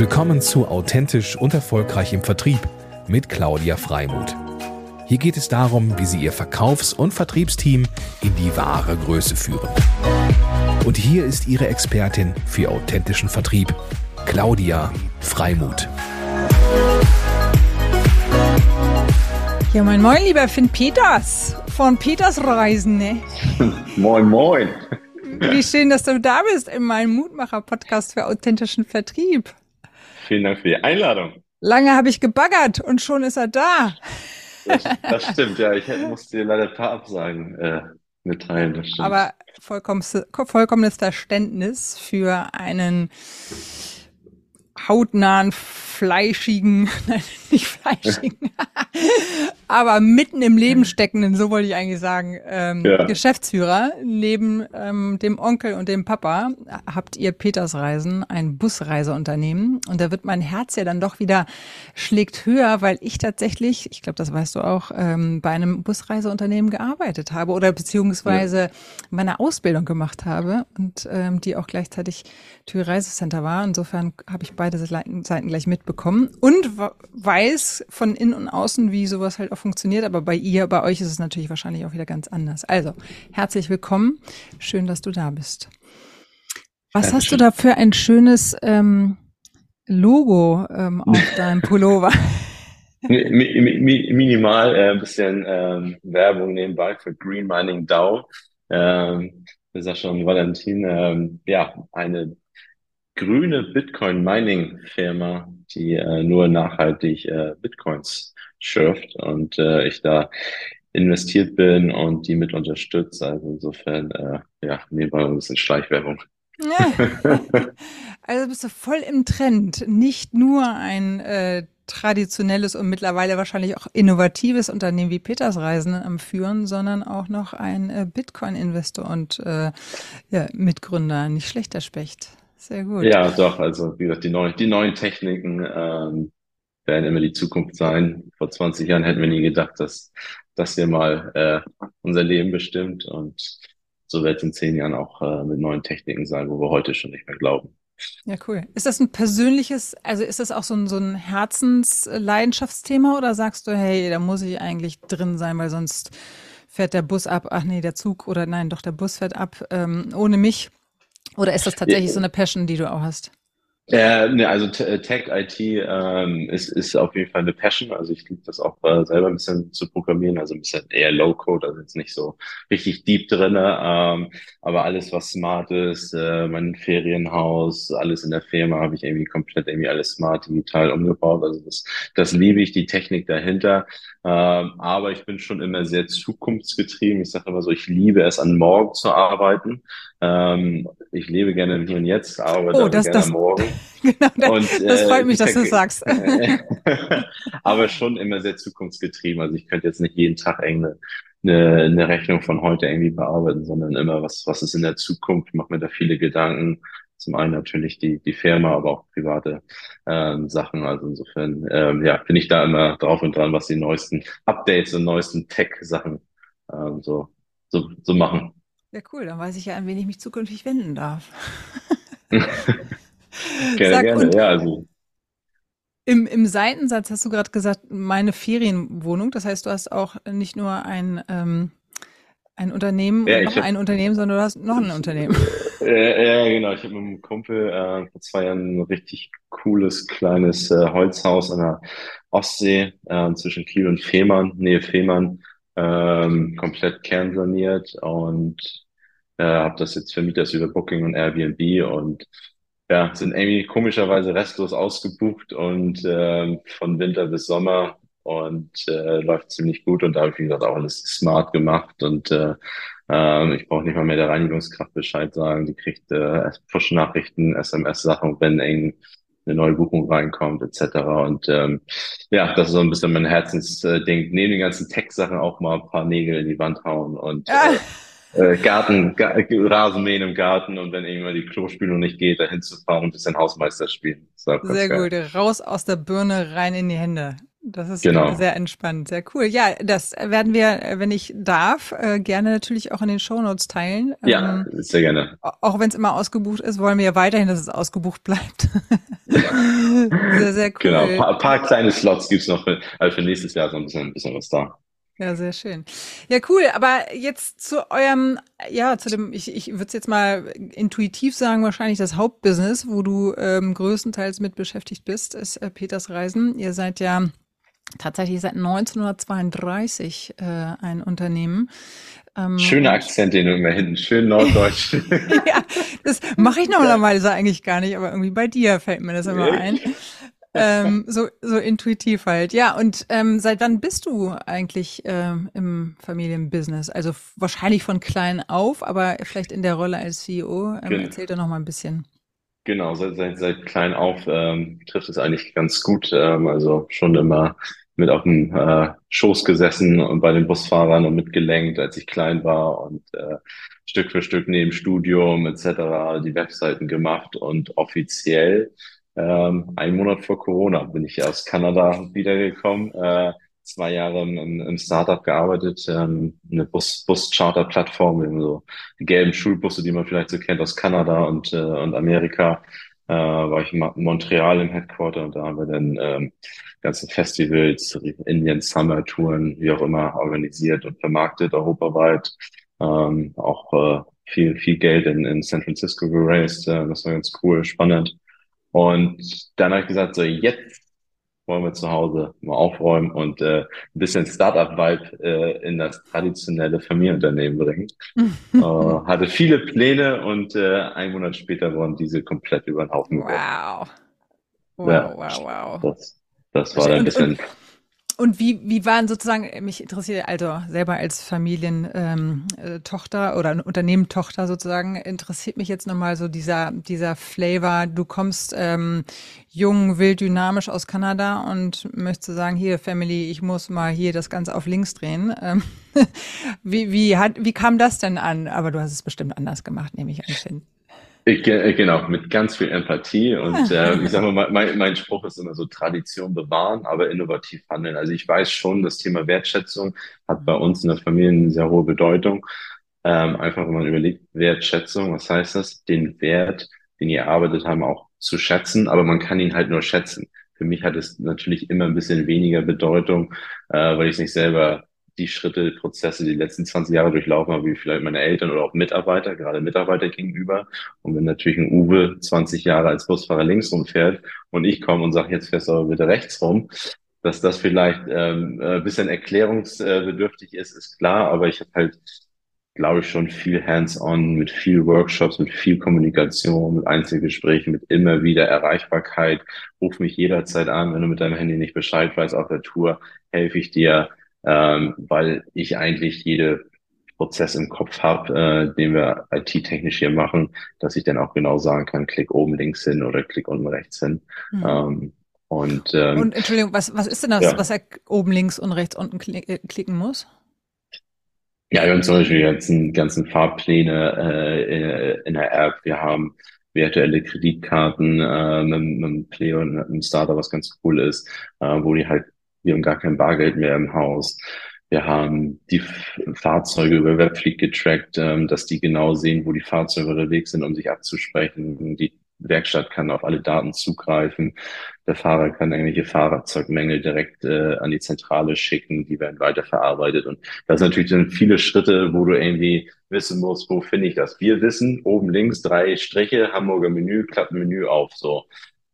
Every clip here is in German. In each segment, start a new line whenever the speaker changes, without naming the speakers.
Willkommen zu Authentisch und Erfolgreich im Vertrieb mit Claudia Freimuth. Hier geht es darum, wie Sie Ihr Verkaufs- und Vertriebsteam in die wahre Größe führen. Und hier ist Ihre Expertin für authentischen Vertrieb, Claudia Freimuth.
Ja, moin, moin, lieber Finn Peters von Peters Reisen. Ne?
moin, moin.
Wie schön, dass du da bist in meinem Mutmacher-Podcast für authentischen Vertrieb.
Vielen Dank für die Einladung.
Lange habe ich gebaggert und schon ist er da.
Das, das stimmt, ja. Ich musste dir leider ein paar Absagen äh, mitteilen. Das stimmt.
Aber vollkommenes, vollkommenes Verständnis für einen hautnahen, fleischigen, nein, nicht fleischigen, aber mitten im Leben steckenden, so wollte ich eigentlich sagen, ähm, ja. Geschäftsführer. Neben ähm, dem Onkel und dem Papa habt ihr Petersreisen, ein Busreiseunternehmen. Und da wird mein Herz ja dann doch wieder schlägt höher, weil ich tatsächlich, ich glaube, das weißt du auch, ähm, bei einem Busreiseunternehmen gearbeitet habe oder beziehungsweise ja. meine Ausbildung gemacht habe und ähm, die auch gleichzeitig Tür Reisecenter war. Insofern habe ich beide Seiten gleich mitbekommen und weiß von innen und außen, wie sowas halt auch funktioniert. Aber bei ihr, bei euch ist es natürlich wahrscheinlich auch wieder ganz anders. Also, herzlich willkommen. Schön, dass du da bist. Was Dankeschön. hast du da für ein schönes ähm, Logo ähm, auf deinem Pullover?
Minimal, äh, ein bisschen ähm, Werbung nebenbei für Green Mining DAO. Ähm, Sascha und Valentin, ähm, ja, eine grüne Bitcoin-Mining-Firma, die äh, nur nachhaltig äh, Bitcoins schürft und äh, ich da investiert bin und die mit unterstützt. Also insofern, äh, ja, nehmen wir ein bisschen Schleichwerbung.
also bist du voll im Trend. Nicht nur ein äh, traditionelles und mittlerweile wahrscheinlich auch innovatives Unternehmen wie Petersreisen am Führen, sondern auch noch ein äh, Bitcoin-Investor und äh, ja, Mitgründer. Nicht schlechter Specht. Sehr gut.
Ja, doch. Also wie gesagt, die neuen, die neuen Techniken ähm, werden immer die Zukunft sein. Vor 20 Jahren hätten wir nie gedacht, dass das hier mal äh, unser Leben bestimmt. Und so wird es in zehn Jahren auch äh, mit neuen Techniken sein, wo wir heute schon nicht mehr glauben.
Ja, cool. Ist das ein persönliches, also ist das auch so ein, so ein Herzensleidenschaftsthema oder sagst du, hey, da muss ich eigentlich drin sein, weil sonst fährt der Bus ab, ach nee, der Zug oder nein, doch der Bus fährt ab ähm, ohne mich? Oder ist das tatsächlich so eine Passion, die du auch hast?
Äh, ne, also äh, Tech IT ähm, ist, ist auf jeden Fall eine Passion. Also ich liebe das auch äh, selber ein bisschen zu programmieren, also ein bisschen eher Low Code, also jetzt nicht so richtig deep drinne. Ähm, aber alles, was smart ist, äh, mein Ferienhaus, alles in der Firma habe ich irgendwie komplett irgendwie alles smart digital umgebaut. Also das, das liebe ich, die Technik dahinter. Ähm, aber ich bin schon immer sehr zukunftsgetrieben. Ich sage immer so, ich liebe es, an morgen zu arbeiten. Ähm, ich lebe gerne Hier und Jetzt, arbeite
oh, das,
gerne
das,
Morgen.
genau, das, und, das freut äh, mich, dass du sagst.
aber schon immer sehr zukunftsgetrieben. Also ich könnte jetzt nicht jeden Tag eine, eine, eine Rechnung von heute irgendwie bearbeiten, sondern immer was, was ist in der Zukunft. Ich mache mir da viele Gedanken. Zum einen natürlich die, die Firma, aber auch private ähm, Sachen. Also insofern, ähm, ja, bin ich da immer drauf und dran, was die neuesten Updates und neuesten Tech-Sachen ähm, so, so, so machen.
Ja, cool. Dann weiß ich ja, an wen ich mich zukünftig wenden darf.
gerne, Sag, gerne. Ja, also.
Im, Im Seitensatz hast du gerade gesagt, meine Ferienwohnung. Das heißt, du hast auch nicht nur ein, ähm, ein Unternehmen, ja, noch ein Unternehmen, sondern du hast noch ein Unternehmen.
Ja, ja genau. Ich habe mit einem Kumpel äh, vor zwei Jahren ein richtig cooles kleines äh, Holzhaus an der Ostsee äh, zwischen Kiel und Fehmarn, Nähe Fehmarn, ähm, komplett kernsaniert und äh, habe das jetzt vermietet über Booking und Airbnb und ja, sind irgendwie komischerweise restlos ausgebucht und äh, von Winter bis Sommer und äh, läuft ziemlich gut und da habe ich, gesagt, auch alles smart gemacht und äh, äh, ich brauche nicht mal mehr der Reinigungskraft Bescheid sagen, die kriegt äh, Push-Nachrichten, SMS-Sachen, wenn eng eine neue Buchung reinkommt, etc. Und ähm, ja, das ist so ein bisschen mein Herzensding. Neben den ganzen Tech-Sachen auch mal ein paar Nägel in die Wand hauen und äh, äh, Garten, Ga Rasenmähen im Garten und wenn irgendwann die Klospülung nicht geht, dahin zu fahren und ein bisschen Hausmeister spielen.
Sehr gut. Raus aus der Birne, rein in die Hände. Das ist genau. sehr entspannt, sehr cool. Ja, das werden wir, wenn ich darf, äh, gerne natürlich auch in den Shownotes teilen.
Ja, ähm, sehr gerne.
Auch wenn es immer ausgebucht ist, wollen wir ja weiterhin, dass es ausgebucht bleibt. sehr, sehr cool.
Genau, ein paar, paar kleine Slots gibt es noch für, also für nächstes Jahr so ein bisschen, ein bisschen was da.
Ja, sehr schön. Ja, cool. Aber jetzt zu eurem, ja, zu dem, ich, ich würde es jetzt mal intuitiv sagen, wahrscheinlich das Hauptbusiness, wo du ähm, größtenteils mit beschäftigt bist, ist äh, Peters Reisen. Ihr seid ja tatsächlich seit 1932 äh, ein Unternehmen.
Ähm, Schöner Akzent, den du immer hinten, schön norddeutsch.
ja, das mache ich normalerweise eigentlich gar nicht, aber irgendwie bei dir fällt mir das immer ein. ähm, so, so intuitiv halt. Ja, und ähm, seit wann bist du eigentlich ähm, im Familienbusiness? Also wahrscheinlich von klein auf, aber vielleicht in der Rolle als CEO. Ähm, genau. Erzähl doch noch mal ein bisschen.
Genau, seit, seit, seit klein auf ähm, trifft es eigentlich ganz gut. Ähm, also schon immer mit auf dem äh, Schoß gesessen und bei den Busfahrern und mitgelenkt, als ich klein war und äh, Stück für Stück neben Studium etc. die Webseiten gemacht und offiziell ähm, einen Monat vor Corona bin ich aus Kanada wiedergekommen, äh, zwei Jahre im, im Startup gearbeitet, ähm, eine Bus, Bus-Charter-Plattform, so die gelben Schulbusse, die man vielleicht so kennt aus Kanada und, äh, und Amerika, äh, war ich in Montreal im Headquarter und da haben wir dann ähm, ganze Festivals, Indian Summer Touren, wie auch immer, organisiert und vermarktet europaweit. Ähm, auch äh, viel, viel Geld in, in San Francisco geraced. Äh, das war ganz cool, spannend. Und dann habe ich gesagt, so jetzt wollen wir zu Hause mal aufräumen und äh, ein bisschen Startup-Vibe äh, in das traditionelle Familienunternehmen bringen. äh, hatte viele Pläne und äh, einen Monat später wurden diese komplett über den Haufen
geworfen. Wow. Wow, ja, wow, wow.
Das, das war ein bisschen.
Und, und wie, wie waren sozusagen, mich interessiert also selber als Familientochter ähm, oder Unternehmentochter sozusagen, interessiert mich jetzt nochmal so dieser, dieser Flavor. Du kommst ähm, jung, wild, dynamisch aus Kanada und möchtest sagen, hier Family, ich muss mal hier das Ganze auf links drehen. Ähm, wie, wie, hat, wie kam das denn an? Aber du hast es bestimmt anders gemacht, nehme ich an, Finn.
Äh, genau, mit ganz viel Empathie. Und äh, ich sage mal, mein, mein Spruch ist immer so Tradition bewahren, aber innovativ handeln. Also ich weiß schon, das Thema Wertschätzung hat bei uns in der Familie eine sehr hohe Bedeutung. Ähm, einfach, wenn man überlegt, Wertschätzung, was heißt das? Den Wert, den ihr erarbeitet haben, auch zu schätzen, aber man kann ihn halt nur schätzen. Für mich hat es natürlich immer ein bisschen weniger Bedeutung, äh, weil ich es nicht selber die Schritte, Prozesse, die letzten 20 Jahre durchlaufen habe, wie vielleicht meine Eltern oder auch Mitarbeiter, gerade Mitarbeiter gegenüber. Und wenn natürlich ein Uwe 20 Jahre als Busfahrer links rumfährt und ich komme und sage, jetzt fährst du aber bitte rechts rum, dass das vielleicht ähm, ein bisschen erklärungsbedürftig ist, ist klar, aber ich habe halt, glaube ich, schon viel Hands-on, mit viel Workshops, mit viel Kommunikation, mit Einzelgesprächen, mit immer wieder Erreichbarkeit. Ruf mich jederzeit an, wenn du mit deinem Handy nicht Bescheid weißt auf der Tour, helfe ich dir ähm, weil ich eigentlich jede Prozess im Kopf habe, äh, den wir IT-technisch hier machen, dass ich dann auch genau sagen kann, klick oben links hin oder klick unten rechts hin. Mhm. Ähm, und, ähm,
und Entschuldigung, was, was ist denn das, ja. was er oben links und rechts unten äh, klicken muss?
Ja, wir haben zum Beispiel jetzt einen ganzen Fahrpläne äh, in, in der App. Wir haben virtuelle Kreditkarten äh, mit, mit einem Play und einem Starter, was ganz cool ist, äh, wo die halt wir haben gar kein Bargeld mehr im Haus. Wir haben die Fahrzeuge über Webfleet getrackt, ähm, dass die genau sehen, wo die Fahrzeuge unterwegs sind, um sich abzusprechen. Die Werkstatt kann auf alle Daten zugreifen. Der Fahrer kann irgendwelche Fahrzeugmängel direkt äh, an die Zentrale schicken, die werden weiterverarbeitet. Und das sind natürlich dann viele Schritte, wo du irgendwie wissen musst, wo finde ich das? Wir wissen, oben links drei Striche, Hamburger Menü, klappt Menü auf. So.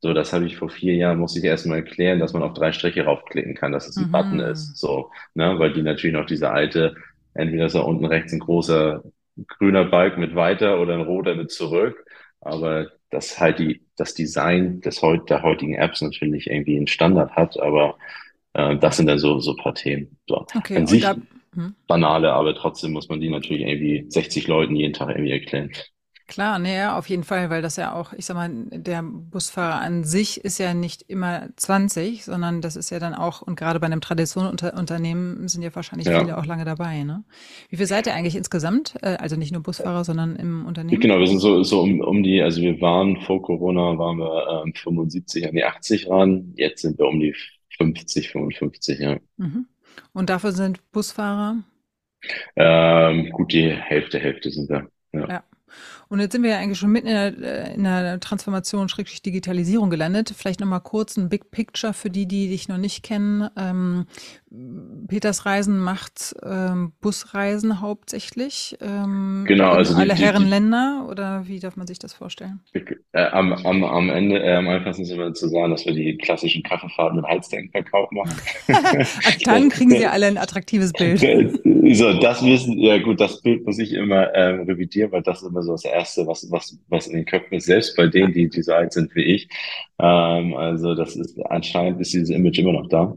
So, das habe ich vor vier Jahren, muss ich erstmal erklären, dass man auf drei Striche raufklicken kann, dass es ein mhm. Button ist. So, ne, weil die natürlich noch diese alte, entweder ist da unten rechts ein großer grüner Balk mit weiter oder ein roter mit zurück. Aber das halt die, das Design des heut, der heutigen Apps natürlich irgendwie einen Standard hat, aber äh, das sind dann so, so paar Themen. So. Okay, An sich da, hm. banale, aber trotzdem muss man die natürlich irgendwie 60 Leuten jeden Tag irgendwie erklären.
Klar, nee, auf jeden Fall, weil das ja auch, ich sag mal, der Busfahrer an sich ist ja nicht immer 20, sondern das ist ja dann auch, und gerade bei einem Traditionsunternehmen sind ja wahrscheinlich ja. viele auch lange dabei, ne? Wie viel seid ihr eigentlich insgesamt? Äh, also nicht nur Busfahrer, sondern im Unternehmen?
Genau, wir sind so, so um, um die, also wir waren vor Corona, waren wir ähm, 75 an die 80 ran, jetzt sind wir um die 50, 55, ja. Mhm.
Und dafür sind Busfahrer?
Ähm, gut, die Hälfte, Hälfte sind wir. ja. ja.
Und jetzt sind wir ja eigentlich schon mitten in der, äh, in der Transformation, Schrägstrich Digitalisierung gelandet. Vielleicht nochmal kurz ein Big Picture für die, die dich noch nicht kennen. Ähm, Peters Reisen macht ähm, Busreisen hauptsächlich. Ähm,
genau, also
alle die, Herren die, Länder oder wie darf man sich das vorstellen?
Äh, am, am, am Ende, äh, am einfachsten ist immer zu sagen, dass wir die klassischen Kaffeefahrten mit Heizdenkverkauf machen.
Dann kriegen Sie alle ein attraktives Bild.
so, das wissen, ja gut, das Bild muss ich immer ähm, revidieren, weil das ist immer so das Erste, was, was, was in den Köpfen ist, selbst bei denen, die, die so alt sind wie ich. Ähm, also das ist anscheinend ist dieses Image immer noch da.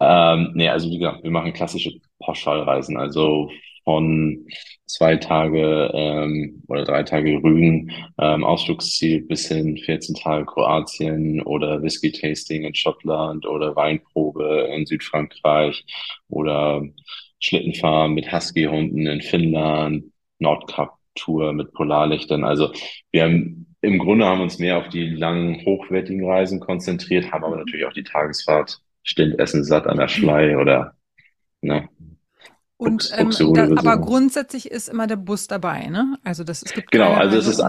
Ähm, nee, also wie gesagt, wir machen klassische Pauschalreisen, also von zwei Tage ähm, oder drei Tage Rügen ähm, Ausflugsziel bis hin 14 Tage Kroatien oder Whisky Tasting in Schottland oder Weinprobe in Südfrankreich oder Schlittenfahren mit Husky-Hunden in Finnland, Nordkap-Tour mit Polarlichtern. Also wir haben im Grunde haben uns mehr auf die langen, hochwertigen Reisen konzentriert, haben aber natürlich auch die Tagesfahrt Stindessen satt an der Schlei oder ne,
und ähm, da, aber grundsätzlich ist immer der Bus dabei, ne? Also das es gibt
genau, also es ist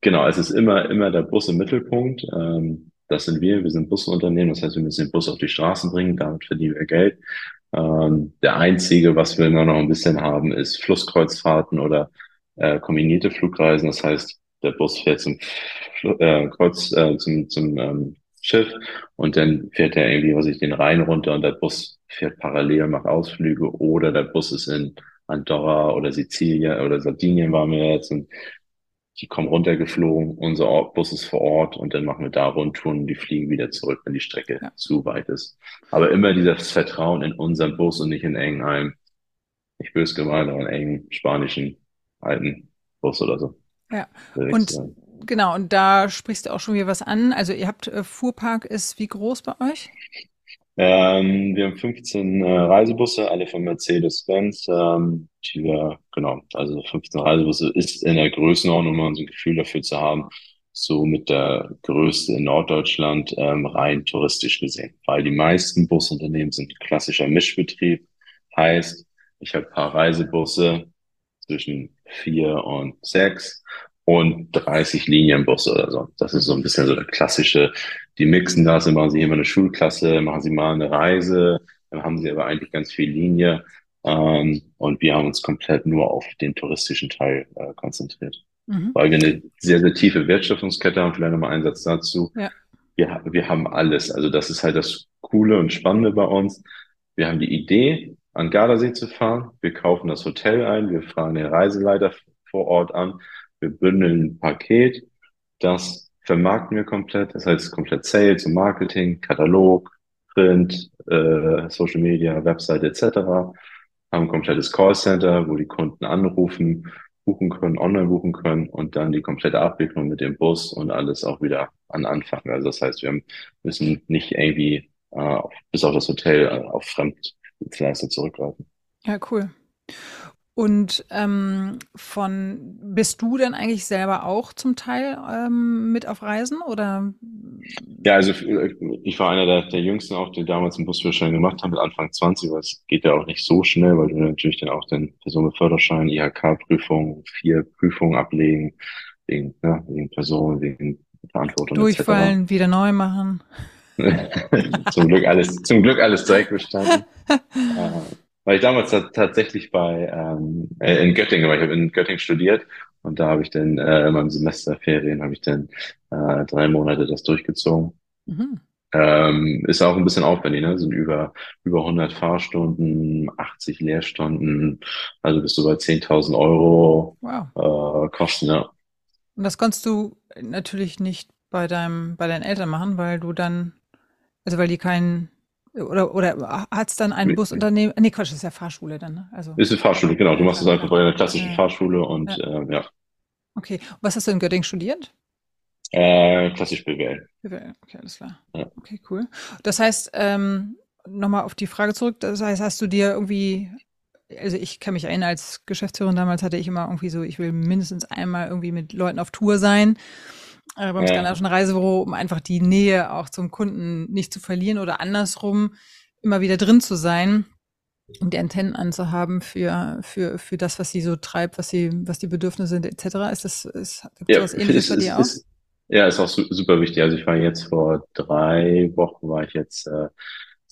genau, es ist immer immer der Bus im Mittelpunkt. Ähm, das sind wir, wir sind Busunternehmen, das heißt, wir müssen den Bus auf die Straßen bringen, damit verdienen wir Geld. Ähm, der einzige, was wir immer noch ein bisschen haben, ist Flusskreuzfahrten oder äh, kombinierte Flugreisen. Das heißt, der Bus fährt zum äh, Kreuz, äh, zum, zum ähm, Schiff und dann fährt er irgendwie, was ich den Rhein runter und der Bus fährt parallel, macht Ausflüge oder der Bus ist in Andorra oder Sizilien oder Sardinien waren wir jetzt und die kommen runtergeflogen, unser Bus ist vor Ort und dann machen wir da Rundtouren und die fliegen wieder zurück, wenn die Strecke ja. zu weit ist. Aber immer dieses Vertrauen in unseren Bus und nicht in irgendeinem, ich böse gemeint, aber in engen spanischen alten Bus oder so.
Ja. Und sagen. Genau, und da sprichst du auch schon wieder was an. Also ihr habt äh, Fuhrpark ist wie groß bei euch?
Ähm, wir haben 15 äh, Reisebusse, alle von Mercedes-Benz. Ähm, die wir, genau, also 15 Reisebusse ist in der Größenordnung, um so ein Gefühl dafür zu haben, so mit der größte in Norddeutschland ähm, rein touristisch gesehen. Weil die meisten Busunternehmen sind klassischer Mischbetrieb. Heißt, ich habe paar Reisebusse zwischen vier und sechs und 30 Linienbusse oder so. Das ist so ein bisschen so der klassische, die mixen das, dann machen sie immer eine Schulklasse, machen sie mal eine Reise, dann haben sie aber eigentlich ganz viel Linie. Ähm, und wir haben uns komplett nur auf den touristischen Teil äh, konzentriert. Mhm. Weil wir eine sehr, sehr tiefe Wertschöpfungskette haben, vielleicht nochmal einen Satz dazu. Ja. Wir, wir haben alles. Also das ist halt das Coole und Spannende bei uns. Wir haben die Idee, an Gardasee zu fahren. Wir kaufen das Hotel ein, wir fragen den Reiseleiter vor Ort an wir bündeln ein Paket, das vermarkten wir komplett, das heißt komplett Sales und Marketing, Katalog, Print, äh, Social Media, Website etc. Haben ein komplettes Callcenter, wo die Kunden anrufen, buchen können, online buchen können und dann die komplette Abwicklung mit dem Bus und alles auch wieder an Anfang. Also das heißt, wir müssen nicht irgendwie äh, bis auf das Hotel äh, auf Fremddienstleister zurückgreifen.
Ja, cool. Und ähm, von bist du denn eigentlich selber auch zum Teil ähm, mit auf Reisen oder?
Ja, also äh, ich war einer der, der Jüngsten auch, die damals einen Busführerschein gemacht haben mit Anfang 20, weil es geht ja auch nicht so schnell, weil du natürlich dann auch den Personenförderschein, IHK-Prüfung, vier Prüfungen ablegen, wegen, ne, wegen Person, wegen Verantwortung.
Durchfallen, etc. wieder neu machen.
zum Glück alles, zum Glück alles direkt bestanden. äh, weil ich damals tatsächlich bei ähm, äh, in Göttingen war. Ich habe in Göttingen studiert und da habe ich dann äh, in meinem Semesterferien habe ich dann äh, drei Monate das durchgezogen. Mhm. Ähm, ist auch ein bisschen aufwendig, ne? Sind über über 100 Fahrstunden, 80 Lehrstunden, also bist du bei 10.000 Euro wow. äh, Kosten, ja.
Und das kannst du natürlich nicht bei deinem bei deinen Eltern machen, weil du dann also weil die keinen oder, oder hat es dann ein Busunternehmen? Nee, Quatsch, das ist ja Fahrschule dann, ne?
Also, ist eine Fahrschule, genau. Du machst es einfach bei einer klassischen ja. Fahrschule und ja. Äh, ja.
Okay. Was hast du in Göttingen studiert?
Äh, klassisch BWL.
BWL, okay, alles klar. Ja. Okay, cool. Das heißt, ähm, nochmal auf die Frage zurück, das heißt, hast du dir irgendwie, also ich kann mich erinnern, als Geschäftsführerin damals hatte ich immer irgendwie so, ich will mindestens einmal irgendwie mit Leuten auf Tour sein äh, beim ja. skandinavischen Reisebüro, um einfach die Nähe auch zum Kunden nicht zu verlieren oder andersrum immer wieder drin zu sein. die Antennen anzuhaben für, für, für das, was sie so treibt, was sie, was die Bedürfnisse sind, etc. Ist das, ist,
gibt ja, was ähnliches bei dir auch? Ist, ja, ist auch super wichtig. Also ich war jetzt vor drei Wochen, war ich jetzt äh,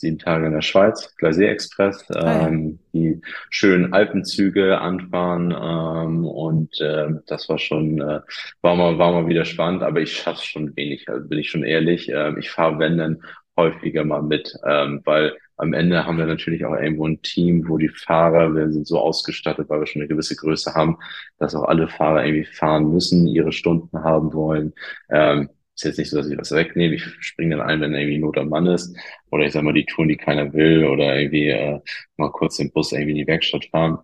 sieben Tage in der Schweiz, Glacier Express, ah, ähm, die schönen Alpenzüge anfahren ähm, und äh, das war schon, äh, war mal, war mal wieder spannend, aber ich schaff's schon wenig, also bin ich schon ehrlich. Äh, ich fahre wenn dann häufiger mal mit, ähm, weil am Ende haben wir natürlich auch irgendwo ein Team, wo die Fahrer, wir sind so ausgestattet, weil wir schon eine gewisse Größe haben, dass auch alle Fahrer irgendwie fahren müssen, ihre Stunden haben wollen. Ähm, ist jetzt nicht so, dass ich was wegnehme. Ich springe dann ein, wenn irgendwie Not am Mann ist. Oder ich sag mal, die Touren, die keiner will. Oder irgendwie äh, mal kurz den Bus irgendwie in die Werkstatt fahren.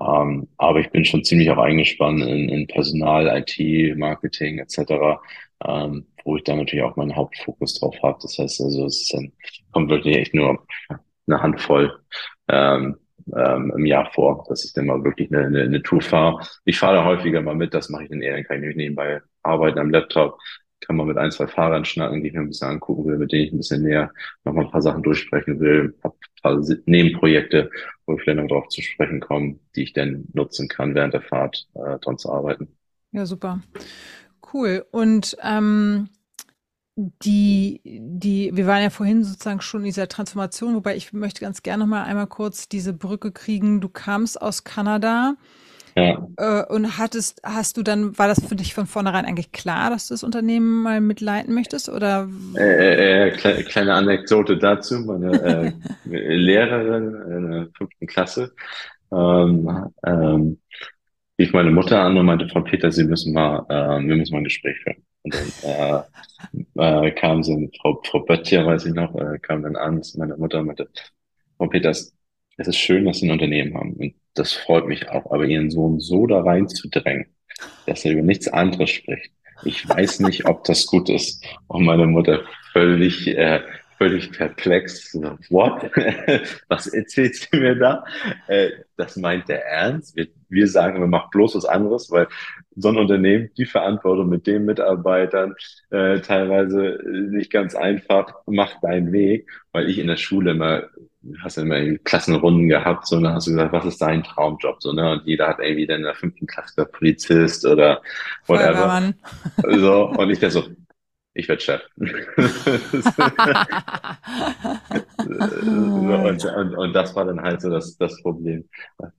Ähm, aber ich bin schon ziemlich auch eingespannt in, in Personal, IT, Marketing etc., ähm, wo ich dann natürlich auch meinen Hauptfokus drauf habe. Das heißt also, es dann, kommt wirklich echt nur eine Handvoll ähm, ähm, im Jahr vor, dass ich dann mal wirklich eine, eine, eine Tour fahre. Ich fahre da häufiger mal mit, das mache ich dann eher, dann kann ich nebenbei arbeiten am Laptop, kann man mit ein, zwei Fahrern schnacken, die ich mir ein bisschen angucken will, mit denen ich ein bisschen näher nochmal ein paar Sachen durchsprechen will, hab ein paar Nebenprojekte, wo ich vielleicht noch drauf zu sprechen komme, die ich dann nutzen kann, während der Fahrt äh, dran zu arbeiten.
Ja, super. Cool. Und ähm, die, die, wir waren ja vorhin sozusagen schon in dieser Transformation, wobei ich möchte ganz gerne noch mal einmal kurz diese Brücke kriegen. Du kamst aus Kanada ja. Äh, und hattest, hast du dann, war das für dich von vornherein eigentlich klar, dass du das Unternehmen mal mitleiten möchtest? Oder?
Äh, äh, kleine, kleine Anekdote dazu. Meine äh, Lehrerin in der fünften Klasse ähm, ähm, rief meine Mutter an und meinte, Frau Peter, Sie müssen mal, äh, wir müssen mal ein Gespräch führen. Und dann äh, äh, kam so Frau, Frau Böttcher, weiß ich noch, äh, kam dann an, meine Mutter meinte, Frau Peters, es ist schön, dass Sie ein Unternehmen haben. Und das freut mich auch. Aber Ihren Sohn so da reinzudrängen, dass er über nichts anderes spricht, ich weiß nicht, ob das gut ist. Und meine Mutter völlig, äh, völlig perplex. What? was erzählt sie mir da? Äh, das meint der Ernst. Wir, wir sagen, wir machen bloß was anderes, weil so ein Unternehmen, die Verantwortung mit den Mitarbeitern, äh, teilweise nicht ganz einfach, macht deinen Weg, weil ich in der Schule immer hast du immer Klassenrunden gehabt, so, und dann hast du gesagt, was ist dein Traumjob, so, ne, und jeder hat irgendwie dann in der fünften Klasse Polizist oder whatever. So, und ich der so, ich werde Chef. und, und, und das war dann halt so das, das Problem. Ja.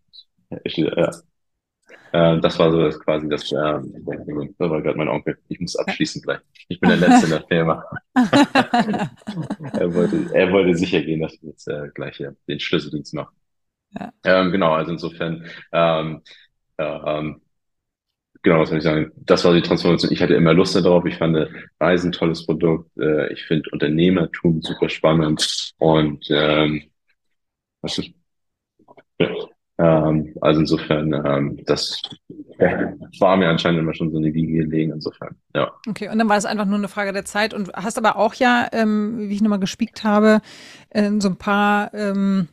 Äh, das war so das quasi das, äh, das war gerade mein Onkel. Ich muss abschließen gleich. Ich bin der Letzte in der Firma. er, wollte, er wollte sicher gehen, dass ich jetzt äh, gleich äh, den Schlüsseldienst mache. Ja. Ähm, genau, also insofern, ähm, äh, ähm, genau, was soll ich sagen? Das war die Transformation. Ich hatte immer Lust darauf. Ich fand Reisen ein tolles Produkt. Äh, ich finde Unternehmertum super spannend und ähm, was ist, ja, ähm, also insofern, ähm, das war mir anscheinend immer schon so eine Wiege gelegen, insofern, ja.
Okay, und dann war es einfach nur eine Frage der Zeit und hast aber auch ja, ähm, wie ich nochmal gespiekt habe, äh, so ein paar ähm,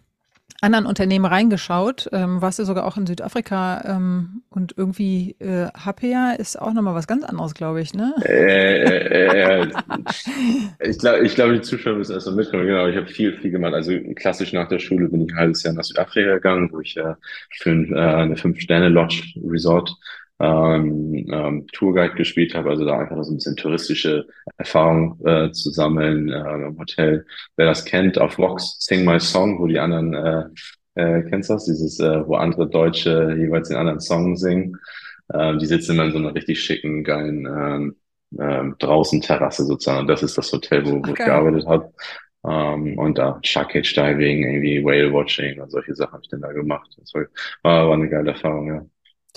anderen Unternehmen reingeschaut. Ähm, warst du sogar auch in Südafrika ähm, und irgendwie äh, HPA ist auch nochmal was ganz anderes, glaube ich, ne? Äh,
äh, äh, ich glaube, ich glaub, die Zuschauer müssen erst mal mitkommen. Genau, ich habe viel, viel gemacht. Also klassisch nach der Schule bin ich ein halbes Jahr nach Südafrika gegangen, wo ich äh, für äh, eine Fünf-Sterne-Lodge-Resort ähm, ähm, Tourguide gespielt habe, also da einfach so ein bisschen touristische Erfahrung äh, zu sammeln äh, im Hotel. Wer das kennt, auf Vox Sing My Song, wo die anderen, äh, äh, kennst du das? Dieses, äh, wo andere Deutsche jeweils den anderen Song singen. Äh, die sitzen immer in so einer richtig schicken, geilen ähm, äh, draußen Terrasse sozusagen. Das ist das Hotel, wo, wo okay. ich gearbeitet habe. Ähm, und da Shark Cage Diving, irgendwie Whale Watching und solche Sachen habe ich dann da gemacht. Das war, war eine geile Erfahrung, ja.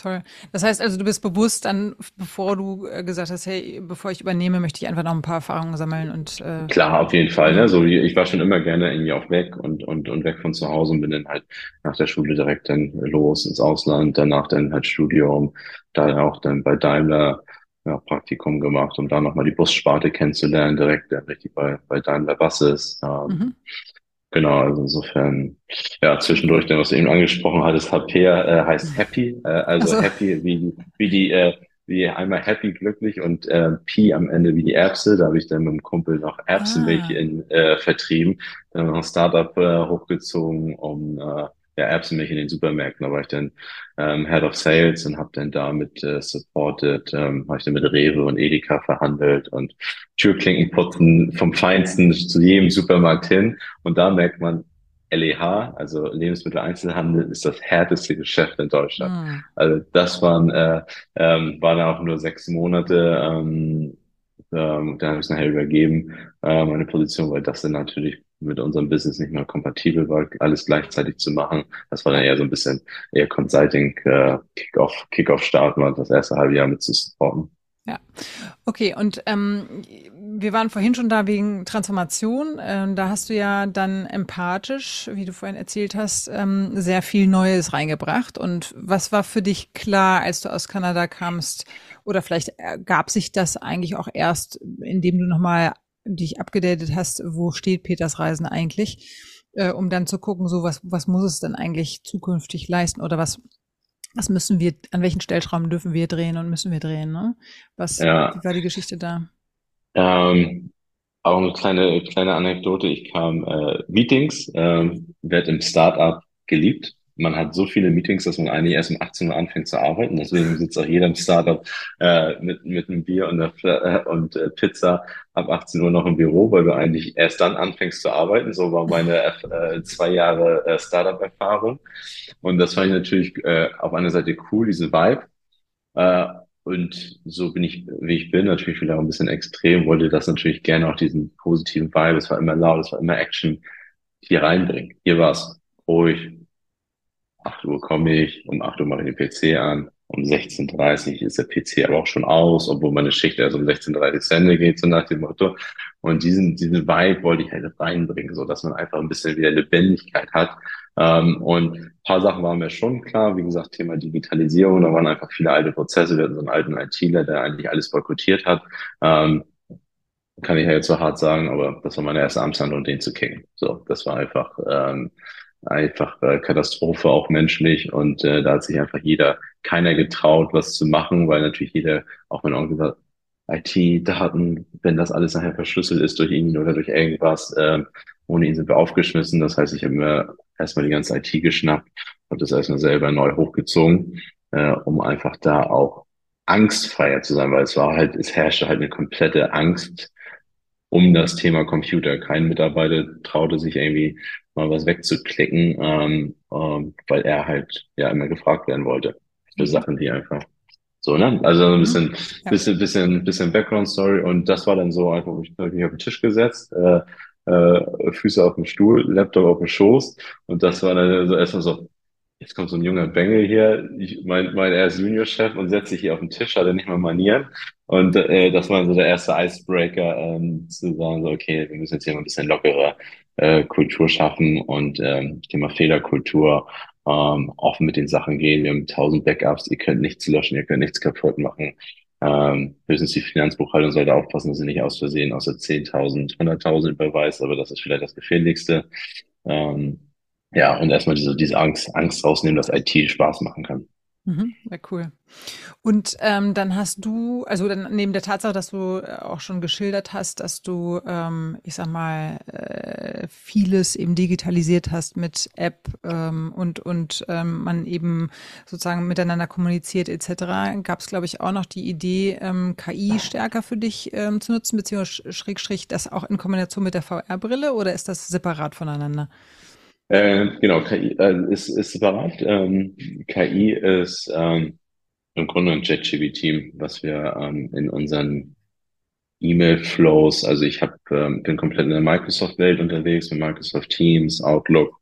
Toll. Das heißt also, du bist bewusst dann, bevor du äh, gesagt hast, hey, bevor ich übernehme, möchte ich einfach noch ein paar Erfahrungen sammeln und
äh klar, auf jeden Fall. Ne? So, ich war schon immer gerne irgendwie auch weg und und und weg von zu Hause und bin dann halt nach der Schule direkt dann los ins Ausland, danach dann halt Studium, da auch dann bei Daimler ja, Praktikum gemacht, um da nochmal die Bussparte kennenzulernen, direkt dann richtig bei bei Daimler Buses. Ähm, mhm. Genau, also insofern, ja, zwischendurch, denn was du eben angesprochen hattest, HP äh, heißt Happy, äh, also so. Happy wie, wie die, äh, wie einmal Happy, glücklich und äh, P am Ende wie die Erbse. Da habe ich dann mit dem Kumpel noch Erbsenmilch ah. in, äh, vertrieben, dann noch ein Startup äh, hochgezogen, um äh, ja, Erbsenmilch in den Supermärkten. Da war ich dann ähm, Head of Sales und habe dann damit äh, supported, ähm, habe ich dann mit Rewe und Edeka verhandelt und Türklinken putzen vom Feinsten zu jedem Supermarkt hin. Und da merkt man, LEH, also Lebensmitteleinzelhandel, ist das härteste Geschäft in Deutschland. Mhm. Also das waren, äh, ähm, waren auch nur sechs Monate. Ähm, ähm, dann habe ich es nachher übergeben, äh, meine Position, weil das dann natürlich mit unserem Business nicht mehr kompatibel war, alles gleichzeitig zu machen. Das war dann eher so ein bisschen eher Consulting, äh, Kick-off, Kick-off-Start, mal das erste halbe Jahr mit zu supporten.
Ja, okay. Und ähm, wir waren vorhin schon da wegen Transformation. Ähm, da hast du ja dann empathisch, wie du vorhin erzählt hast, ähm, sehr viel Neues reingebracht. Und was war für dich klar, als du aus Kanada kamst? Oder vielleicht gab sich das eigentlich auch erst, indem du nochmal dich abgedatet hast, wo steht Peters Reisen eigentlich, äh, um dann zu gucken, so was, was muss es denn eigentlich zukünftig leisten oder was was müssen wir, an welchen Stellschrauben dürfen wir drehen und müssen wir drehen, ne? Was, ja. wie war die Geschichte da?
Ähm, auch eine kleine, kleine Anekdote. Ich kam äh, Meetings, äh, werde im Startup geliebt man hat so viele Meetings, dass man eigentlich erst um 18 Uhr anfängt zu arbeiten. Deswegen sitzt auch jeder im Startup äh, mit, mit einem Bier und, einer, äh, und äh, Pizza ab 18 Uhr noch im Büro, weil du eigentlich erst dann anfängst zu arbeiten. So war meine äh, zwei Jahre äh, Startup-Erfahrung. Und das fand ich natürlich äh, auf einer Seite cool, diese Vibe. Äh, und so bin ich, wie ich bin, natürlich wieder ein bisschen extrem, wollte das natürlich gerne auch diesen positiven Vibe, es war immer laut, es war immer Action, hier reinbringen. Hier war's ruhig, 8 Uhr komme ich, um 8 Uhr mache ich den PC an, um 16.30 Uhr ist der PC aber auch schon aus, obwohl meine Schicht erst um 16.30 Uhr zu Ende geht, so nach dem Motto. Und diesen, diesen Vibe wollte ich halt reinbringen, so dass man einfach ein bisschen wieder Lebendigkeit hat. Ähm, und ein paar Sachen waren mir schon klar, wie gesagt, Thema Digitalisierung, da waren einfach viele alte Prozesse, wir hatten so einen alten ITler, der eigentlich alles boykottiert hat. Ähm, kann ich ja jetzt so hart sagen, aber das war meine erste Amtshandlung, den zu kicken. So, das war einfach ähm, einfach äh, Katastrophe, auch menschlich. Und äh, da hat sich einfach jeder, keiner getraut, was zu machen, weil natürlich jeder, auch mein Onkel sagt, IT-Daten, wenn das alles nachher verschlüsselt ist durch ihn oder durch irgendwas, äh, ohne ihn sind wir aufgeschmissen. Das heißt, ich habe mir erstmal die ganze IT geschnappt, habe das erstmal selber neu hochgezogen, äh, um einfach da auch angstfreier zu sein, weil es war halt, es herrschte halt eine komplette Angst um das Thema Computer. Kein Mitarbeiter traute sich irgendwie mal was wegzuklicken, ähm, ähm, weil er halt ja immer gefragt werden wollte für mhm. Sachen, die einfach so, ne? Also ein bisschen, mhm. ja. bisschen, bisschen, bisschen Background Story und das war dann so einfach, ich habe mich auf den Tisch gesetzt, äh, äh, Füße auf dem Stuhl, Laptop auf dem Schoß und das war dann so erstmal so, jetzt kommt so ein junger Bengel hier, ich mein, mein er ist Juniorchef und setzt sich hier auf den Tisch, hat er nicht mal Manieren. Und äh, das war so der erste Icebreaker, ähm, zu sagen, so, okay, wir müssen jetzt hier mal ein bisschen lockere äh, Kultur schaffen und ähm, Thema Fehlerkultur, ähm, offen mit den Sachen gehen. Wir haben tausend Backups, ihr könnt nichts löschen, ihr könnt nichts kaputt machen. Ähm, höchstens die Finanzbuchhaltung sollte aufpassen, dass sie nicht aus Versehen außer 10.000, 100.000 überweist, aber das ist vielleicht das Gefährlichste. Ähm, ja, und erstmal diese, diese Angst, Angst rausnehmen, dass IT Spaß machen kann.
Mhm, ja, cool. Und ähm, dann hast du, also dann neben der Tatsache, dass du äh, auch schon geschildert hast, dass du, ähm, ich sag mal, äh, vieles eben digitalisiert hast mit App ähm, und und ähm, man eben sozusagen miteinander kommuniziert etc. Gab es, glaube ich, auch noch die Idee, ähm, KI stärker für dich ähm, zu nutzen, beziehungsweise Schrägstrich das auch in Kombination mit der VR-Brille oder ist das separat voneinander?
Äh, genau, KI äh, ist, ist separat. Ähm, KI ist ähm, im Grunde ein JetGBT, was wir ähm, in unseren E-Mail-Flows, also ich hab, ähm, bin komplett in der Microsoft-Welt unterwegs mit Microsoft Teams, Outlook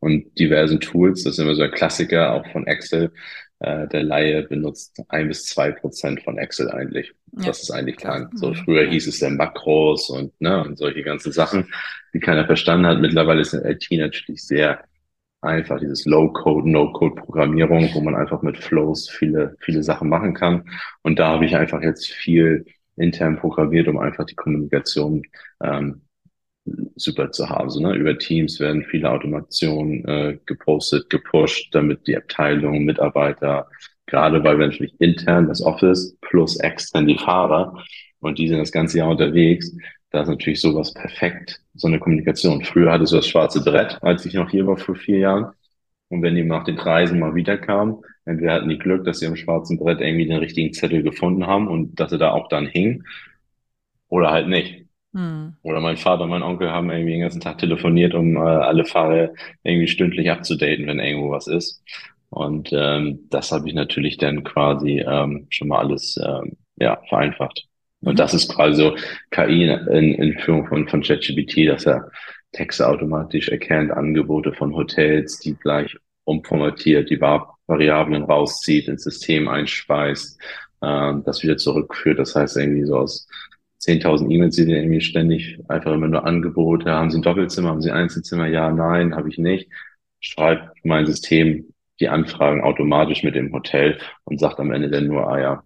und diversen Tools. Das ist immer so ein Klassiker, auch von Excel. Äh, der Laie benutzt ein bis zwei Prozent von Excel eigentlich. Ja, das ist eigentlich klar. So früher ja. hieß es der Makros und, ne, und solche ganzen Sachen, die keiner verstanden hat. Mittlerweile ist in IT natürlich sehr einfach dieses Low-Code, No-Code-Programmierung, wo man einfach mit Flows viele, viele Sachen machen kann. Und da habe ich einfach jetzt viel intern programmiert, um einfach die Kommunikation ähm, super zu. So, ne? Über Teams werden viele Automationen äh, gepostet, gepusht, damit die Abteilungen, Mitarbeiter, gerade weil wir natürlich intern das Office plus extern die Fahrer und die sind das ganze Jahr unterwegs, da ist natürlich sowas perfekt, so eine Kommunikation. Früher hatte so das schwarze Brett, als ich noch hier war vor vier Jahren. Und wenn die nach den Reisen mal wiederkamen, entweder hatten die Glück, dass sie am schwarzen Brett irgendwie den richtigen Zettel gefunden haben und dass er da auch dann hing, oder halt nicht. Hm. Oder mein Vater und mein Onkel haben irgendwie den ganzen Tag telefoniert, um äh, alle Fahrer irgendwie stündlich abzudaten, wenn irgendwo was ist. Und ähm, das habe ich natürlich dann quasi ähm, schon mal alles ähm, ja, vereinfacht. Und mhm. das ist quasi so KI in, in Führung von, von ChatGPT, dass er Texte automatisch erkennt, Angebote von Hotels, die gleich umformatiert, die Variablen rauszieht, ins System einspeist, ähm, das wieder zurückführt. Das heißt irgendwie so aus 10.000 E-Mails, die irgendwie ständig einfach immer nur Angebote, haben Sie ein Doppelzimmer, haben Sie ein Einzelzimmer? Ja, nein, habe ich nicht. Schreibt mein System die Anfragen automatisch mit dem Hotel und sagt am Ende dann nur, ah ja,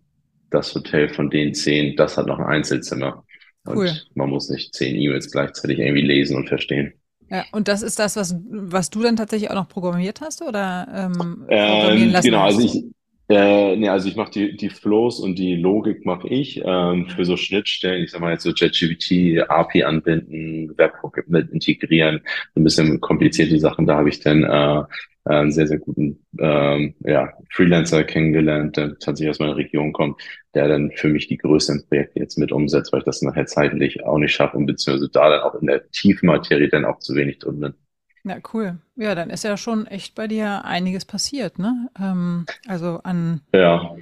das Hotel von den zehn, das hat noch ein Einzelzimmer. Cool. Und man muss nicht zehn E-Mails gleichzeitig irgendwie lesen und verstehen.
Ja, und das ist das, was, was du dann tatsächlich auch noch programmiert hast oder
ähm, ähm, Genau, also ich, äh, nee, also ich mache die, die Flows und die Logik mache ich ähm, für so Schnittstellen, ich sag mal jetzt so JetGPT, API anbinden, Webhook mit integrieren, so ein bisschen komplizierte Sachen, da habe ich dann äh, einen sehr, sehr guten ähm, ja, Freelancer kennengelernt, der tatsächlich aus meiner Region kommt, der dann für mich die größten Projekte jetzt mit umsetzt, weil ich das nachher zeitlich auch nicht schaffe und beziehungsweise da dann auch in der Tiefmaterie dann auch zu wenig drin bin.
Ja, cool. Ja, dann ist ja schon echt bei dir einiges passiert, ne? Ähm, also an.
Ja.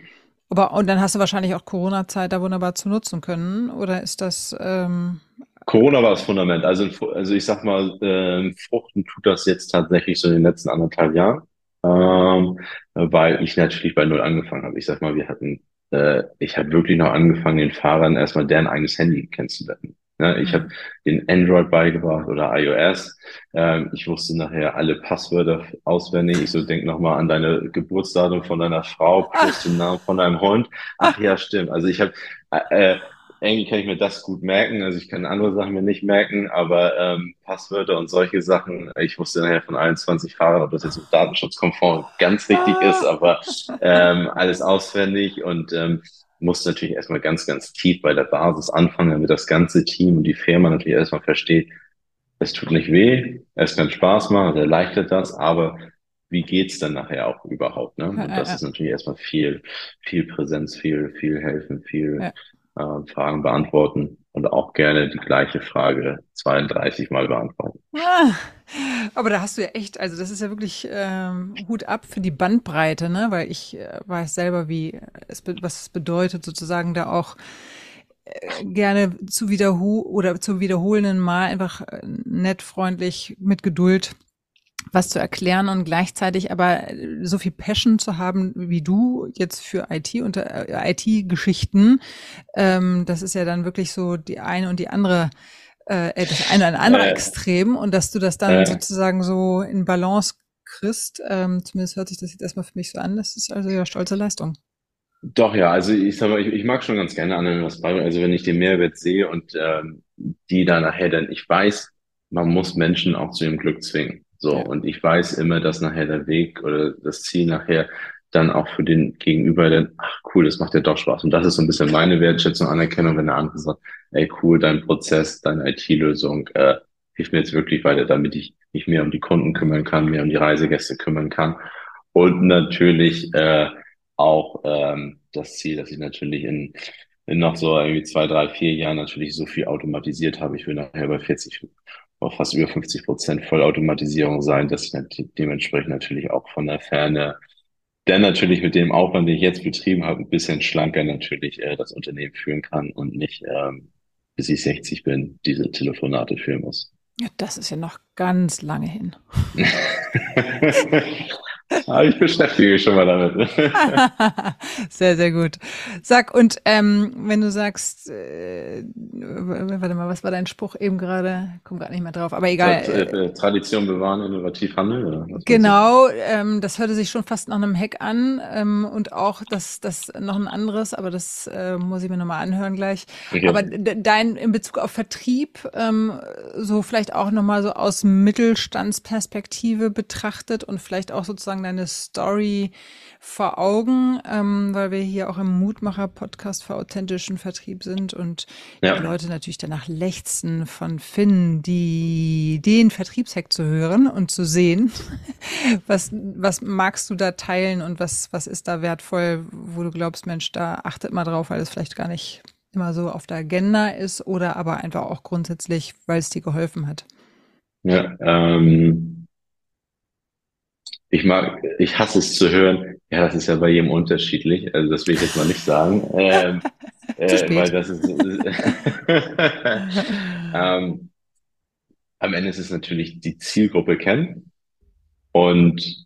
Aber und dann hast du wahrscheinlich auch Corona-Zeit da wunderbar zu nutzen können, oder ist das? Ähm
Corona war das Fundament. Also, also ich sag mal, äh, Fruchten tut das jetzt tatsächlich so in den letzten anderthalb Jahren, ähm, weil ich natürlich bei null angefangen habe. Ich sag mal, wir hatten, äh, ich habe wirklich noch angefangen, den Fahrern erstmal deren eigenes Handy kennenzulernen. Ja, ich habe den Android beigebracht oder iOS. Ähm, ich wusste nachher alle Passwörter auswendig. Ich so denk noch mal an deine Geburtsdatum von deiner Frau plus den Namen von deinem Hund. Ach ja, stimmt. Also ich habe äh, irgendwie kann ich mir das gut merken. Also ich kann andere Sachen mir nicht merken, aber ähm, Passwörter und solche Sachen, ich wusste nachher von 21 Fahrern, ob das jetzt datenschutzkonform ganz richtig ist, aber ähm, alles auswendig und ähm, muss natürlich erstmal ganz, ganz tief bei der Basis anfangen, damit das ganze Team und die Firma natürlich erstmal versteht, es tut nicht weh, es kann Spaß machen, es erleichtert das, aber wie geht's dann nachher auch überhaupt? Ne? Und das ist natürlich erstmal viel, viel Präsenz, viel, viel helfen, viel ja äh, Fragen beantworten und auch gerne die gleiche Frage 32 Mal beantworten.
Ah, aber da hast du ja echt, also das ist ja wirklich ähm, Hut ab für die Bandbreite, ne? Weil ich äh, weiß selber, wie es was es bedeutet, sozusagen da auch äh, gerne zu wiederholen oder zu wiederholenden Mal einfach äh, nett, freundlich, mit Geduld was zu erklären und gleichzeitig aber so viel Passion zu haben wie du jetzt für IT und äh, IT-Geschichten, ähm, das ist ja dann wirklich so die eine und die andere äh, äh das eine und andere äh, Extrem und dass du das dann äh, sozusagen so in Balance kriegst, ähm, zumindest hört sich das jetzt erstmal für mich so an, das ist also ja stolze Leistung.
Doch, ja, also ich sag mal, ich, ich mag schon ganz gerne anderen was bei, also wenn ich den Mehrwert sehe und ähm, die da nachher dann, ich weiß, man muss Menschen auch zu ihrem Glück zwingen. So, ja. und ich weiß immer, dass nachher der Weg oder das Ziel nachher dann auch für den Gegenüber dann, ach cool, das macht ja doch Spaß. Und das ist so ein bisschen meine Wertschätzung, Anerkennung, wenn der andere sagt, ey cool, dein Prozess, deine IT-Lösung äh, hilft mir jetzt wirklich weiter, damit ich mich mehr um die Kunden kümmern kann, mehr um die Reisegäste kümmern kann. Und natürlich äh, auch ähm, das Ziel, dass ich natürlich in, in noch so irgendwie zwei, drei, vier Jahren natürlich so viel automatisiert habe. Ich will nachher bei 40 auf fast über 50 Prozent Vollautomatisierung sein, dass ich dementsprechend natürlich auch von der Ferne dann natürlich mit dem Aufwand, den ich jetzt betrieben habe, ein bisschen schlanker natürlich äh, das Unternehmen führen kann und nicht, ähm, bis ich 60 bin, diese Telefonate führen muss.
Ja, das ist ja noch ganz lange hin.
Aber ich beschäftige mich schon mal damit.
sehr, sehr gut. Sag, und ähm, wenn du sagst, äh, warte mal, was war dein Spruch eben gerade? Komm gerade nicht mehr drauf, aber egal.
Äh, Tradition bewahren, innovativ handeln.
Genau, ähm, das hörte sich schon fast nach einem Hack an ähm, und auch das, das noch ein anderes, aber das äh, muss ich mir nochmal anhören gleich. Okay. Aber dein in Bezug auf Vertrieb, ähm, so vielleicht auch nochmal so aus Mittelstandsperspektive betrachtet und vielleicht auch sozusagen sozusagen deine Story vor Augen, ähm, weil wir hier auch im Mutmacher-Podcast für authentischen Vertrieb sind und ja. die Leute natürlich danach lechzen von Finn, die den Vertriebshack zu hören und zu sehen. Was, was magst du da teilen und was, was ist da wertvoll, wo du glaubst, Mensch, da achtet mal drauf, weil es vielleicht gar nicht immer so auf der Agenda ist oder aber einfach auch grundsätzlich, weil es dir geholfen hat?
Ja, ähm, ich mag, ich hasse es zu hören. Ja, das ist ja bei jedem unterschiedlich. Also das will ich jetzt mal nicht sagen, ähm, äh, weil das ist. ähm, am Ende ist es natürlich die Zielgruppe kennen und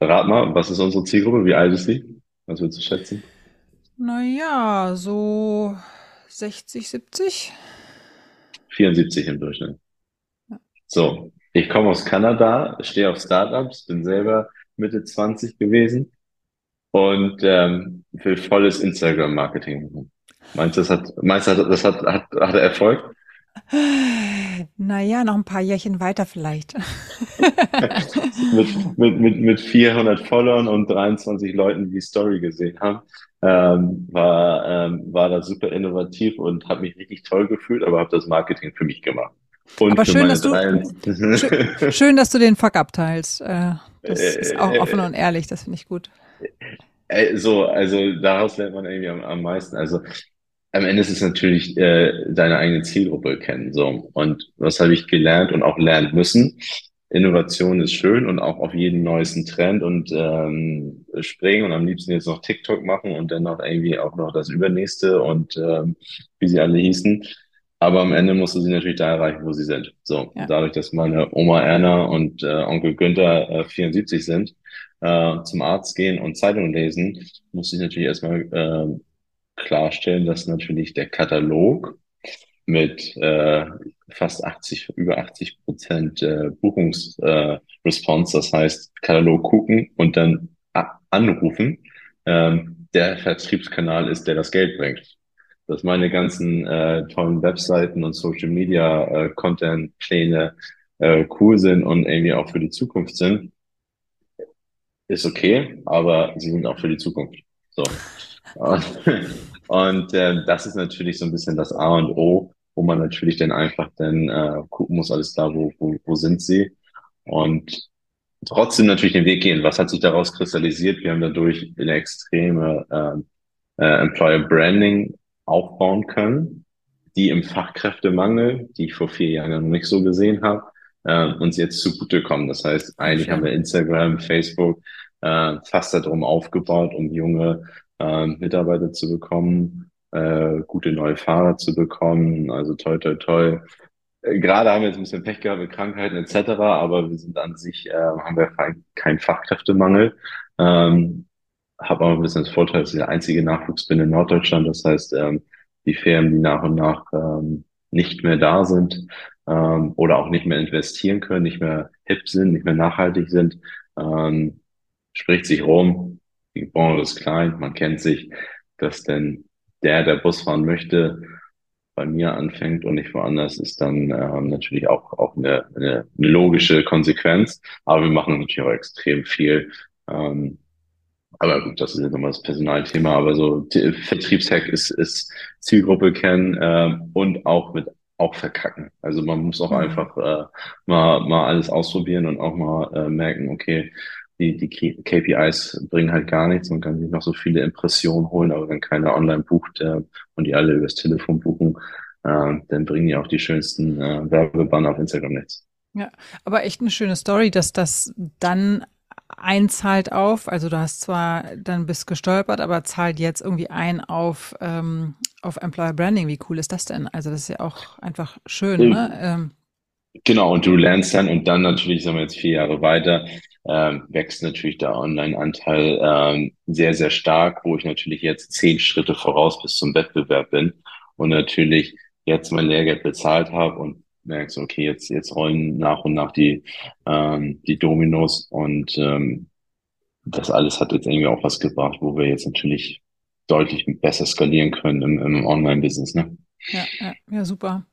rat mal, was ist unsere Zielgruppe? Wie alt ist sie? Was würdest du schätzen?
Naja, so 60, 70.
74 im Durchschnitt. Ja. So, ich komme aus Kanada, stehe auf Startups, bin selber Mitte 20 gewesen und ähm, will volles Instagram-Marketing machen. Meinst du, das hat, meinst du, das hat, hat, hat Erfolg?
Naja, noch ein paar Jährchen weiter vielleicht.
mit, mit, mit, mit 400 Followern und 23 Leuten, die die Story gesehen haben, ähm, war, ähm, war das super innovativ und habe mich richtig toll gefühlt, aber habe das Marketing für mich gemacht.
Und aber schön, dass du, schön, schön, dass du den Fuck abteilst. Äh, das äh, ist auch offen und ehrlich, das finde ich gut.
Äh, so, also daraus lernt man irgendwie am, am meisten. Also am Ende ist es natürlich äh, deine eigene Zielgruppe kennen. So. Und was habe ich gelernt und auch lernen müssen? Innovation ist schön und auch auf jeden neuesten Trend und ähm, springen und am liebsten jetzt noch TikTok machen und dann noch irgendwie auch noch das übernächste und ähm, wie sie alle hießen. Aber am Ende musst du sie natürlich da erreichen, wo sie sind. So, ja. dadurch, dass meine Oma Erna und äh, Onkel Günther äh, 74 sind, äh, zum Arzt gehen und Zeitung lesen, muss ich natürlich erstmal äh, klarstellen, dass natürlich der Katalog mit äh, fast 80, über 80 Prozent äh, Buchungsresponse, äh, das heißt Katalog gucken und dann anrufen, ähm, der Vertriebskanal ist, der das Geld bringt. Dass meine ganzen äh, tollen Webseiten und Social Media äh, Content Pläne äh, cool sind und irgendwie auch für die Zukunft sind, ist okay, aber sie sind auch für die Zukunft. So. Und, und äh, das ist natürlich so ein bisschen das A und O, wo man natürlich dann einfach dann äh, gucken muss, alles klar, wo, wo, wo sind sie? Und trotzdem natürlich den Weg gehen. Was hat sich daraus kristallisiert? Wir haben dadurch eine extreme äh, äh, Employer Branding aufbauen können, die im Fachkräftemangel, die ich vor vier Jahren noch nicht so gesehen habe, äh, uns jetzt zugutekommen. Das heißt, eigentlich haben wir Instagram, Facebook äh, fast darum aufgebaut, um junge äh, Mitarbeiter zu bekommen, äh, gute neue Fahrer zu bekommen. Also toll, toll, toll. Äh, gerade haben wir jetzt ein bisschen Pech gehabt mit Krankheiten etc., aber wir sind an sich, äh, haben wir keinen Fachkräftemangel. Ähm, habe aber ein bisschen das Vorteil, dass ich der einzige Nachwuchs bin in Norddeutschland. Das heißt, ähm, die Firmen, die nach und nach ähm, nicht mehr da sind ähm, oder auch nicht mehr investieren können, nicht mehr hip sind, nicht mehr nachhaltig sind, ähm, spricht sich rum. Die Branche ist klein, man kennt sich, dass denn der, der Bus fahren möchte, bei mir anfängt und nicht woanders, ist dann ähm, natürlich auch, auch eine, eine, logische Konsequenz. Aber wir machen natürlich auch extrem viel. Ähm, aber gut, das ist jetzt nochmal das Personalthema. Aber so Vertriebshack ist, ist Zielgruppe kennen äh, und auch mit auch verkacken. Also man muss auch mhm. einfach äh, mal, mal alles ausprobieren und auch mal äh, merken, okay, die, die KPIs bringen halt gar nichts. Man kann sich noch so viele Impressionen holen, aber wenn keiner online bucht äh, und die alle übers Telefon buchen, äh, dann bringen die auch die schönsten äh, Werbebanner auf Instagram nichts.
Ja, aber echt eine schöne Story, dass das dann einzahlt auf, also du hast zwar dann bist gestolpert, aber zahlt jetzt irgendwie ein auf, ähm, auf Employer Branding. Wie cool ist das denn? Also das ist ja auch einfach schön, mhm. ne? Ähm,
Genau, und du lernst dann und dann natürlich, sagen wir jetzt vier Jahre weiter, ähm, wächst natürlich der Online-Anteil ähm, sehr, sehr stark, wo ich natürlich jetzt zehn Schritte voraus bis zum Wettbewerb bin und natürlich jetzt mein Lehrgeld bezahlt habe und merkst, okay, jetzt, jetzt rollen nach und nach die, ähm, die Dominos und ähm, das alles hat jetzt irgendwie auch was gebracht, wo wir jetzt natürlich deutlich besser skalieren können im, im Online-Business. Ne?
Ja, ja, ja, super.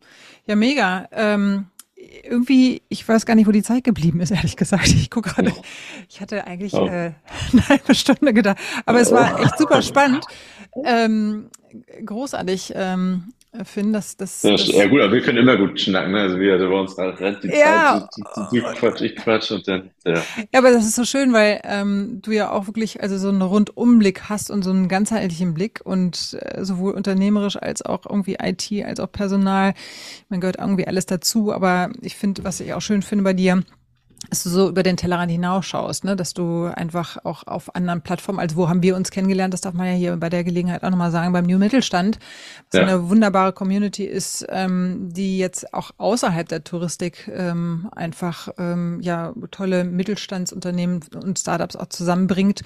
Ja, mega. Ähm, irgendwie, ich weiß gar nicht, wo die Zeit geblieben ist, ehrlich gesagt. Ich gucke gerade, ich hatte eigentlich oh. äh, eine halbe Stunde gedacht, aber es war echt super spannend. Ähm, großartig. Ähm, Finn, dass das,
ja, das. Ja, gut, aber wir können immer gut schnacken, ne? Also wir also bei uns rennt die ja, Zeit, du, du, du Quatsch, ich Quatsch und dann, ja.
Ja, aber das ist so schön, weil ähm, du ja auch wirklich also so einen Rundumblick hast und so einen ganzheitlichen Blick und äh, sowohl unternehmerisch als auch irgendwie IT, als auch Personal. Man gehört irgendwie alles dazu, aber ich finde, was ich auch schön finde bei dir, dass du so über den Tellerrand hinausschaust, ne? dass du einfach auch auf anderen Plattformen, also wo haben wir uns kennengelernt, das darf man ja hier bei der Gelegenheit auch nochmal sagen, beim New Mittelstand, was ja. eine wunderbare Community ist, ähm, die jetzt auch außerhalb der Touristik ähm, einfach ähm, ja tolle Mittelstandsunternehmen und Startups auch zusammenbringt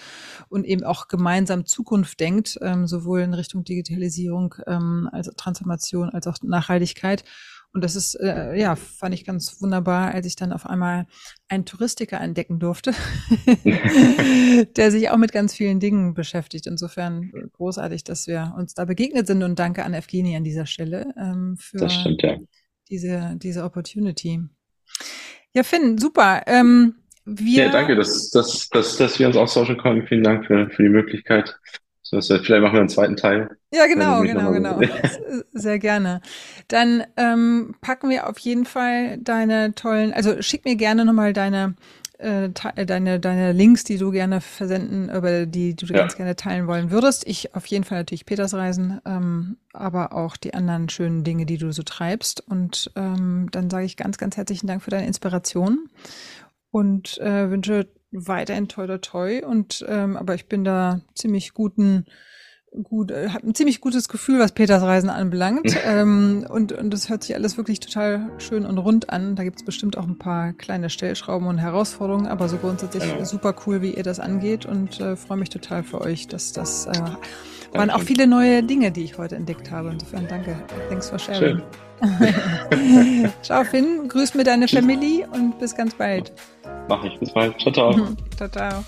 und eben auch gemeinsam Zukunft denkt, ähm, sowohl in Richtung Digitalisierung ähm, als Transformation als auch Nachhaltigkeit. Und das ist, äh, ja, fand ich ganz wunderbar, als ich dann auf einmal einen Touristiker entdecken durfte, der sich auch mit ganz vielen Dingen beschäftigt. Insofern großartig, dass wir uns da begegnet sind und danke an Evgeni an dieser Stelle ähm, für
stimmt, ja.
diese, diese Opportunity. Ja, Finn, super. Ähm, wir,
ja, danke, dass, dass, dass, dass wir uns austauschen konnten. Vielen Dank für, für die Möglichkeit. So, vielleicht machen wir einen zweiten Teil.
Ja, genau, genau, genau. Sehr gerne. Dann ähm, packen wir auf jeden Fall deine tollen, also schick mir gerne nochmal deine, äh, deine, deine Links, die du gerne versenden, über die, die du ja. ganz gerne teilen wollen würdest. Ich auf jeden Fall natürlich Peters Reisen, ähm, aber auch die anderen schönen Dinge, die du so treibst. Und ähm, dann sage ich ganz, ganz herzlichen Dank für deine Inspiration und äh, wünsche weiterhin toi toi toi und ähm, aber ich bin da ziemlich guten gut, äh, habe ein ziemlich gutes Gefühl, was Peters Reisen anbelangt. ähm, und, und das hört sich alles wirklich total schön und rund an. Da gibt's bestimmt auch ein paar kleine Stellschrauben und Herausforderungen, aber so grundsätzlich ja. super cool, wie ihr das angeht und äh, freue mich total für euch, dass das äh, waren auch viele neue Dinge, die ich heute entdeckt habe. Insofern danke. Thanks for sharing. ciao Finn, grüß mir deine Familie und bis ganz bald.
Mach ich, bis bald. Ciao, ciao.
ciao, ciao.